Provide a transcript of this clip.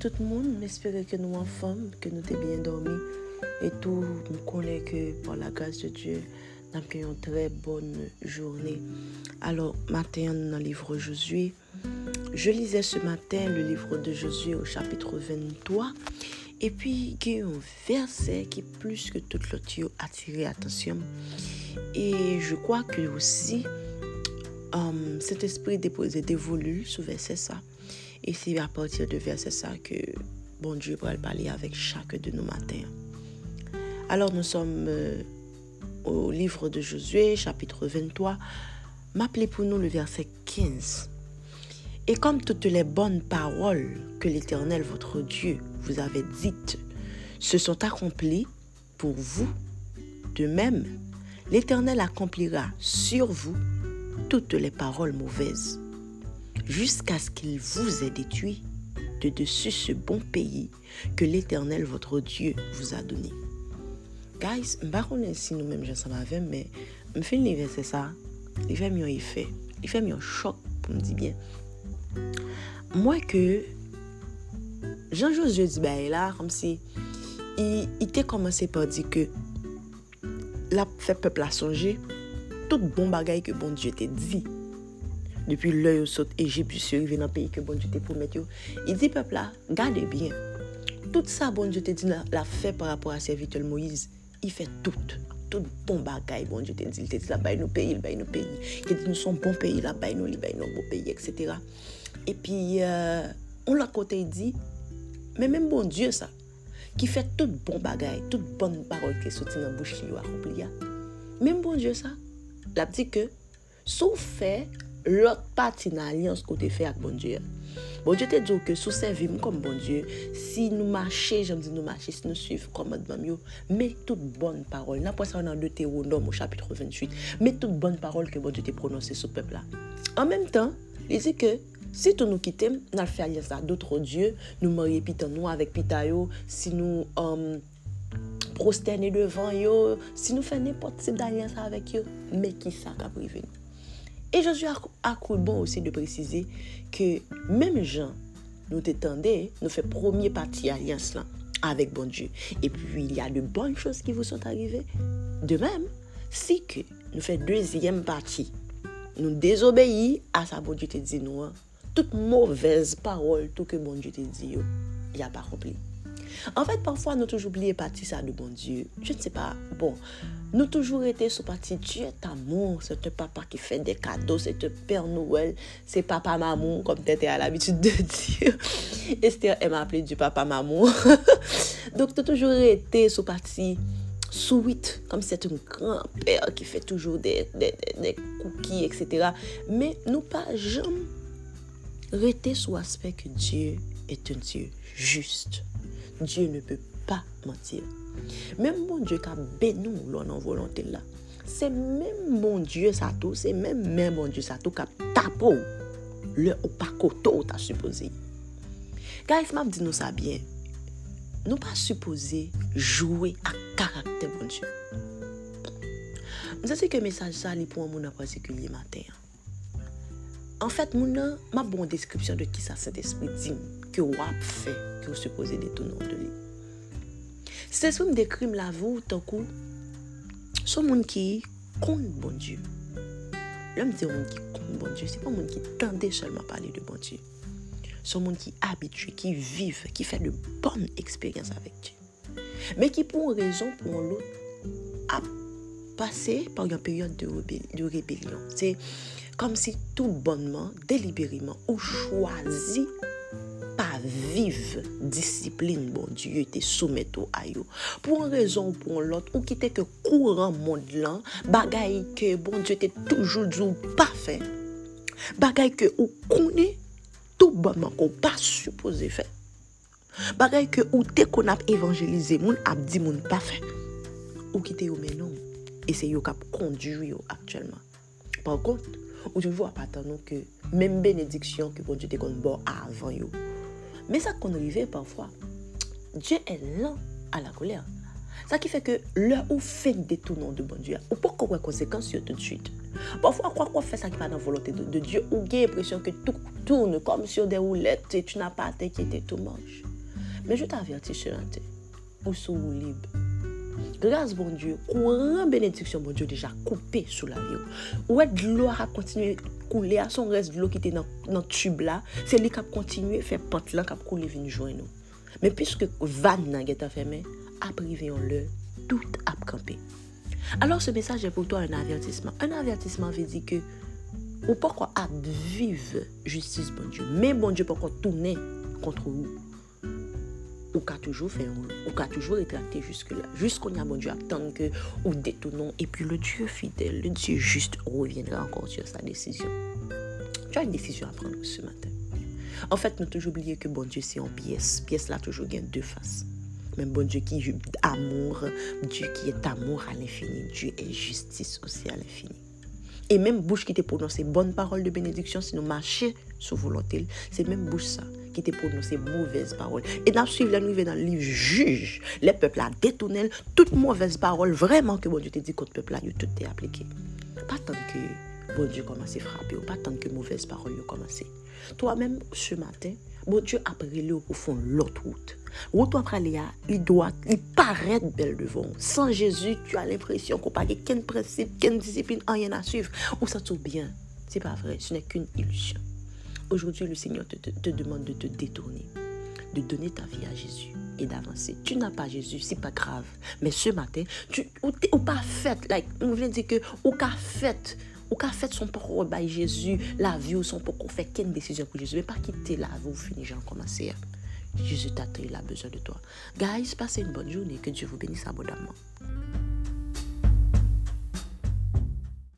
Tout le monde, j'espère que nous en forme, que nous t'es bien dormi. Et tout, nous connaît que par la grâce de Dieu, nous avons une très bonne journée. Alors, matin, dans le livre Josué, je lisais ce matin le livre de Josué au chapitre 23 et puis il y a un verset qui plus que tout l'autre a attiré attention et je crois que aussi um, cet esprit déposé dévolu sous verset ça et c'est à partir de verset ça que bon Dieu pourra parler avec chaque de nos matins. Alors nous sommes euh, au livre de Josué, chapitre 23. M'appelez pour nous le verset 15. Et comme toutes les bonnes paroles que l'Éternel, votre Dieu, vous avait dites, se sont accomplies pour vous, de même, l'Éternel accomplira sur vous toutes les paroles mauvaises jusqu'à ce qu'il vous ait détruit de dessus ce bon pays que l'Éternel, votre Dieu, vous a donné. Guys, je ne sais pas si nous-mêmes, je avec, mais je fais le c'est ça? Il fait mieux effet. Il fait mieux choc, pour me dire bien. Moi que, Jean-Josué dit, ben là, comme si, il, était commencé par dire que, la fait peuple à songer, tout bon bagaille que bon Dieu t'a dit, Depi lè yo sot Egypt, jisye yo ven an peyi ke bon Diyo te promet yo. Il di pepla, gade bien. Tout sa bon Diyo te di la, la fe par rapport a servitel Moïse. Il fe tout. Tout bon bagay bon Diyo te di. Il te di la bay nou peyi, il bay nou peyi. Il te di nou son bon peyi, la bay nou, li bay nou bon peyi, etc. E pi, euh, on la kote il di, men men bon Diyo sa, ki fè tout bon bagay, tout bon parol ki soti nan bouch li yo akompli ya. Mem bon Diyo sa, la pdi ke, sou fè lot pati nan alians kote fe ak bon Diyo. Bon Diyo te djo ke sou servim kom bon Diyo, si nou mache, jom di nou mache, si nou suiv komadman yo, met tout bon parol. Nan pwese an an de te ou nom ou chapitre 28, met tout bon parol ke bon Diyo te prononse sou pepla. An menm tan, li zi ke, Si tou nou kitem, nan fè alians la dotro dieu, nou marye pitan nou avèk pita yo, si nou um, euh, prostene devan yo, si nou fè nepot sip d'alians la avèk yo, me ki sa ka prive nou. Et je suis à coup bon aussi de préciser que même Jean nous t'étendait, nous fait premier partie alliance là avec bon Dieu. Et puis il y a de bonnes choses qui vous sont arrivées. De même, si que nous fait deuxième partie, nous désobéissons à sa bon Dieu te dit nous, hein? toutes mauvaises paroles, tout que bon Dieu te dit, il n'y a pas accompli. En fait, parfois, nous toujours oublié partie ça de bon Dieu. Je ne sais pas. Bon, nous toujours été sur partie Dieu est amour. C'est un papa qui fait des cadeaux. C'est un Père Noël. C'est papa maman, comme tu étais à l'habitude de dire. Esther, m'a appelé du papa maman. Donc, as toujours été sur partie sweet, comme c'est un grand-père qui fait toujours des, cookies, etc. Mais nous pas jamais rester sur l'aspect que Dieu est un Dieu juste. Dieu ne peut pas mentir. Même bon Dieu qui a béni nous en volonté là. C'est même bon Dieu ça tout, c'est même même bon Dieu ça tout qui a tapé le ou pas koto t'as supposé. Guys, m'a dit nous ça bien. Nous pas supposé jouer à caractère bon Dieu. Mwen se ke mesaj sa li pou an moun apazikulye mater. An fèt, moun an, ma bon deskripsyon de ki sa Saint-Esprit di mou. ke wap fe ki ou suppose detoun ou de li. Se sou m dekrim la vou tankou, sou moun ki kont bon Diyo. Lèm di moun ki kont bon Diyo, se pa moun ki tende chalman pale de bon Diyo. Sou moun ki abitue, ki vive, ki fe de bon eksperyans avèk Diyo. Mè ki pou an rezon pou an lot ap pase par yon peryon de, de rebelyon. Se kom si tout bonman, deliberiman ou chwazi vive disipline bon Diyo te soumeto a yo. Pou an rezon ou pou an lot, ou kite ke kouran moun lan, bagay ke bon Diyo te toujou djou pa fe. Bagay ke ou kone, tou baman kon pa supose fe. Bagay ke ou te kon ap evanjelize moun, ap di moun pa fe. Ou kite yo menon, e se yo kap konduyo yo aktuelman. Par kont, ou te vwa patan nou ke, menm benediksyon ki bon Diyo te kon bo avan yo. Mais ça qu'on arrive parfois, Dieu est lent à la colère. Ça qui fait que l'heure où fait des détournement de bon Dieu, ou pas qu'on conséquence tout de suite? Parfois, quoi qu'on fait ça qui va dans la volonté de, Dieu, ou a l'impression que tout tourne comme sur des roulettes et tu n'as pas à t'inquiéter, tout marche. Mais je t'avertis matin, ou sous libre. grâce bon Dieu, courant bénédiction bon Dieu déjà coupé sous la vie. Ouais, de l'eau a continué couler à son reste de l'eau qui était dans le tube là, c'est lui qui a continué faire pente là qui a coulé venir joindre nous. Mais puisque vanne nan est fermé, a privé on le tout a campé. Alors ce message est pour toi un avertissement. Un avertissement veut dire que ou pourquoi à vivre justice bon Dieu, mais bon Dieu pourquoi tourner contre vous. Ou qu'a toujours fait ou qu'a toujours rétracté jusque-là. Jusqu'on y a bon Dieu attendre que ou détournons. Et puis le Dieu fidèle, le Dieu juste reviendra encore sur sa décision. Tu as une décision à prendre ce matin. En fait, nous toujours oublié que bon Dieu, c'est en pièce. Pièce là, toujours gagne deux faces. Même bon Dieu qui est amour, Dieu qui est amour à l'infini, Dieu est justice aussi à l'infini. Et même bouche qui te prononce bonne parole de bénédiction, si nous marchons sous volonté, c'est même bouche ça qui te prononce mauvaise parole. Et nous suivons nouvelle dans le livre juge. Les peuples a détourné toute mauvaise parole, vraiment que bon Dieu te dit contre le peuple tout est appliqué. Pas tant que bon Dieu commence à frapper, pas tant que mauvaise parole commence. Toi-même, ce matin, bon Dieu a pris au fond l'autre route. Route après il doit, il paraît belle devant. Sans Jésus, tu as l'impression qu'on n'a qu'un principe, qu'une discipline, rien à suivre. Ça tout bien? C'est pas vrai, ce n'est qu'une illusion. Aujourd'hui, le Seigneur te, demande de te détourner, de donner ta vie à Jésus et d'avancer. Tu n'as pas Jésus, c'est pas grave. Mais ce matin, tu ou, pas fait, like, on vient dire que ou qu'a fait ou qu'a fait son pour by Jésus, la vie ou son qu'on fait qu'une décision pour Jésus, mais pas quitter la vie ou finir, j'en commencer. Jésus t'attend, il a besoin de toi. Guys, passez une bonne journée, que Dieu vous bénisse abondamment.